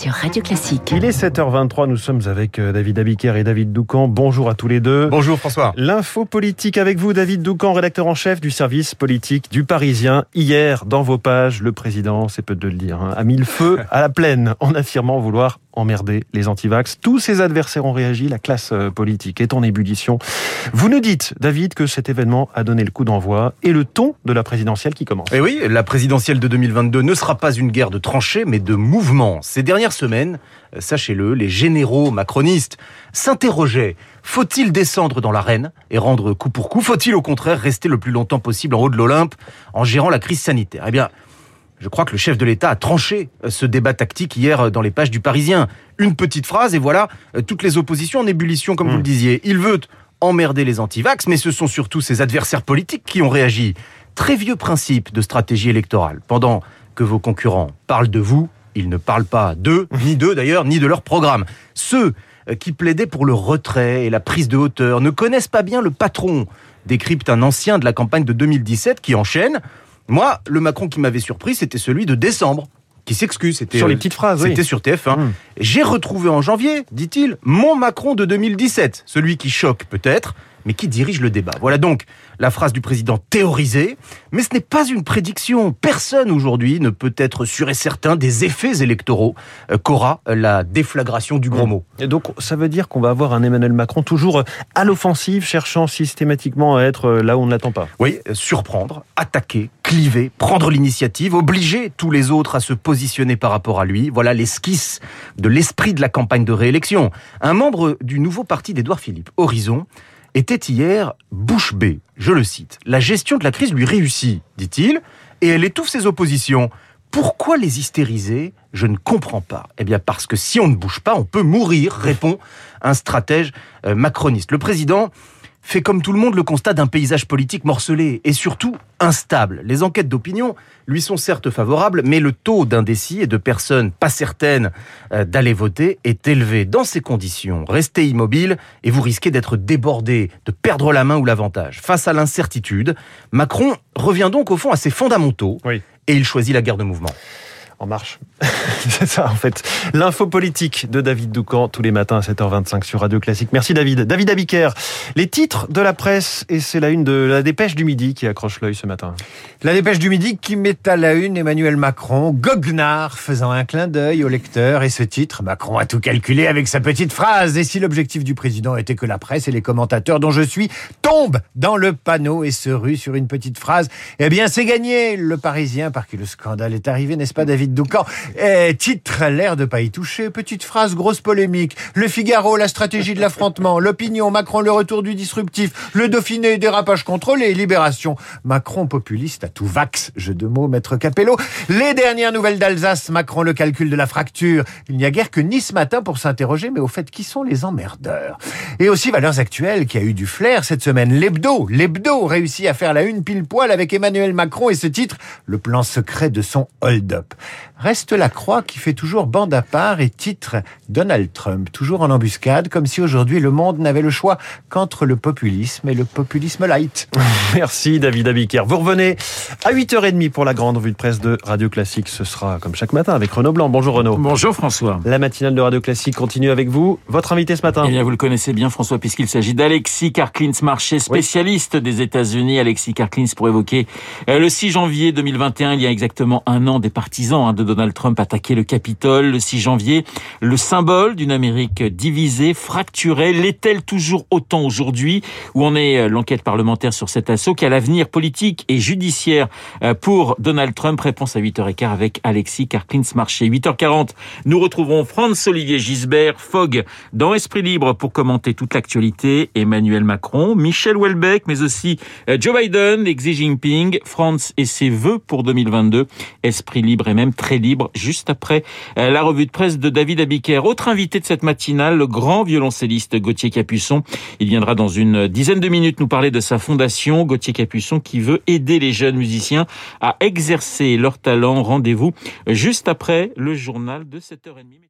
sur Radio Classique. Il est 7h23, nous sommes avec euh, David Abiker et David Doucan. Bonjour à tous les deux. Bonjour François. L'info politique avec vous, David Doucan, rédacteur en chef du service politique du Parisien. Hier, dans vos pages, le président, c'est peu de le dire, hein, a mis le feu à la plaine en affirmant vouloir emmerder les antivax. Tous ses adversaires ont réagi, la classe euh, politique est en ébullition. Vous nous dites, David, que cet événement a donné le coup d'envoi et le ton de la présidentielle qui commence. Et eh oui, la présidentielle de 2022 ne sera pas une guerre de tranchées, mais de mouvements. Ces dernières semaines, euh, sachez-le, les généraux macronistes s'interrogeaient. Faut-il descendre dans l'arène et rendre coup pour coup? Faut-il au contraire rester le plus longtemps possible en haut de l'Olympe en gérant la crise sanitaire? Eh bien, je crois que le chef de l'État a tranché euh, ce débat tactique hier euh, dans les pages du Parisien. Une petite phrase et voilà euh, toutes les oppositions en ébullition, comme vous le hmm. disiez. Il veut emmerder les antivax, mais ce sont surtout ses adversaires politiques qui ont réagi. Très vieux principe de stratégie électorale. Pendant que vos concurrents parlent de vous, ils ne parlent pas d'eux, ni d'eux d'ailleurs, ni de leur programme. Ceux qui plaidaient pour le retrait et la prise de hauteur ne connaissent pas bien le patron, décrypte un ancien de la campagne de 2017 qui enchaîne. Moi, le Macron qui m'avait surpris, c'était celui de décembre qui s'excuse. C'était sur les euh, petites phrases. C'était sur TF1. Hmm. J'ai retrouvé en janvier, dit-il, mon Macron de 2017, celui qui choque peut-être, mais qui dirige le débat. Voilà donc la phrase du président théorisée, mais ce n'est pas une prédiction. Personne aujourd'hui ne peut être sûr et certain des effets électoraux euh, qu'aura la déflagration du gros mmh. mot. Et donc ça veut dire qu'on va avoir un Emmanuel Macron toujours à l'offensive, cherchant systématiquement à être euh, là où on ne l'attend pas. Oui, surprendre, attaquer, cliver, prendre l'initiative, obliger tous les autres à se positionner par rapport à lui. Voilà l'esquisse de l'esprit de la campagne de réélection. Un membre du nouveau parti d'Édouard Philippe, Horizon, était hier bouche bée. Je le cite. La gestion de la crise lui réussit, dit-il, et elle étouffe ses oppositions. Pourquoi les hystériser? Je ne comprends pas. Eh bien parce que si on ne bouge pas, on peut mourir, répond un stratège euh, macroniste. Le président fait comme tout le monde le constat d'un paysage politique morcelé et surtout instable. Les enquêtes d'opinion lui sont certes favorables, mais le taux d'indécis et de personnes pas certaines euh, d'aller voter est élevé. Dans ces conditions, restez immobile et vous risquez d'être débordé, de perdre la main ou l'avantage. Face à l'incertitude, Macron revient donc au fond à ses fondamentaux et il choisit la guerre de mouvement en marche. c'est ça, en fait. L'info politique de David Doucan, tous les matins à 7h25 sur Radio Classique. Merci David. David Abiker, les titres de la presse, et c'est la une de la dépêche du midi qui accroche l'œil ce matin. La dépêche du midi qui met à la une Emmanuel Macron, goguenard, faisant un clin d'œil au lecteur, et ce titre, Macron a tout calculé avec sa petite phrase. Et si l'objectif du président était que la presse et les commentateurs dont je suis tombent dans le panneau et se ruent sur une petite phrase, eh bien c'est gagné. Le Parisien, par qui le scandale est arrivé, n'est-ce pas David Doucan. Eh, titre, l'air de pas y toucher. Petite phrase, grosse polémique. Le Figaro, la stratégie de l'affrontement. L'opinion, Macron, le retour du disruptif. Le Dauphiné, dérapage contrôlé. Libération. Macron populiste à tout vax. Jeu de mots, maître Capello. Les dernières nouvelles d'Alsace. Macron, le calcul de la fracture. Il n'y a guère que ni ce matin pour s'interroger, mais au fait, qui sont les emmerdeurs? Et aussi Valeurs Actuelles, qui a eu du flair cette semaine. L'hebdo. L'hebdo réussit à faire la une pile poil avec Emmanuel Macron et ce titre, le plan secret de son hold-up. Reste la croix qui fait toujours bande à part et titre Donald Trump, toujours en embuscade, comme si aujourd'hui le monde n'avait le choix qu'entre le populisme et le populisme light. Merci David Abiker. Vous revenez à 8h30 pour la grande revue de presse de Radio Classique. Ce sera comme chaque matin avec Renaud Blanc. Bonjour Renaud. Bonjour François. La matinale de Radio Classique continue avec vous. Votre invité ce matin Eh bien, vous le connaissez bien François, puisqu'il s'agit d'Alexis Karklins, marché spécialiste des États-Unis. Alexis Karklins pour évoquer euh, le 6 janvier 2021, il y a exactement un an, des partisans hein, de Donald Trump attaquaient le Capitole le 6 janvier. Le symbole d'une Amérique divisée, fracturée, l'est-elle toujours autant aujourd'hui? Où en est euh, l'enquête parlementaire sur cet assaut Quel avenir politique et judiciaire euh, pour Donald Trump? Réponse à 8h15 avec Alexis Karklins-Marché. 8h40, nous retrouverons Franz-Olivier Gisbert, Fogg, dans Esprit Libre pour commenter toute l'actualité. Emmanuel Macron, Michel Houellebecq, mais aussi euh, Joe Biden, Xi Jinping, France et ses vœux pour 2022. Esprit Libre et même très libre juste après euh, la revue de presse de David Abiker. Autre invité de cette matinale, le grand violoncelliste Gauthier Capuçon. Il viendra dans une dizaine de minutes nous parler de sa fondation, Gauthier Capuçon, qui veut aider les jeunes musiciens à exercer leur talent. Rendez-vous juste après le journal de 7h30.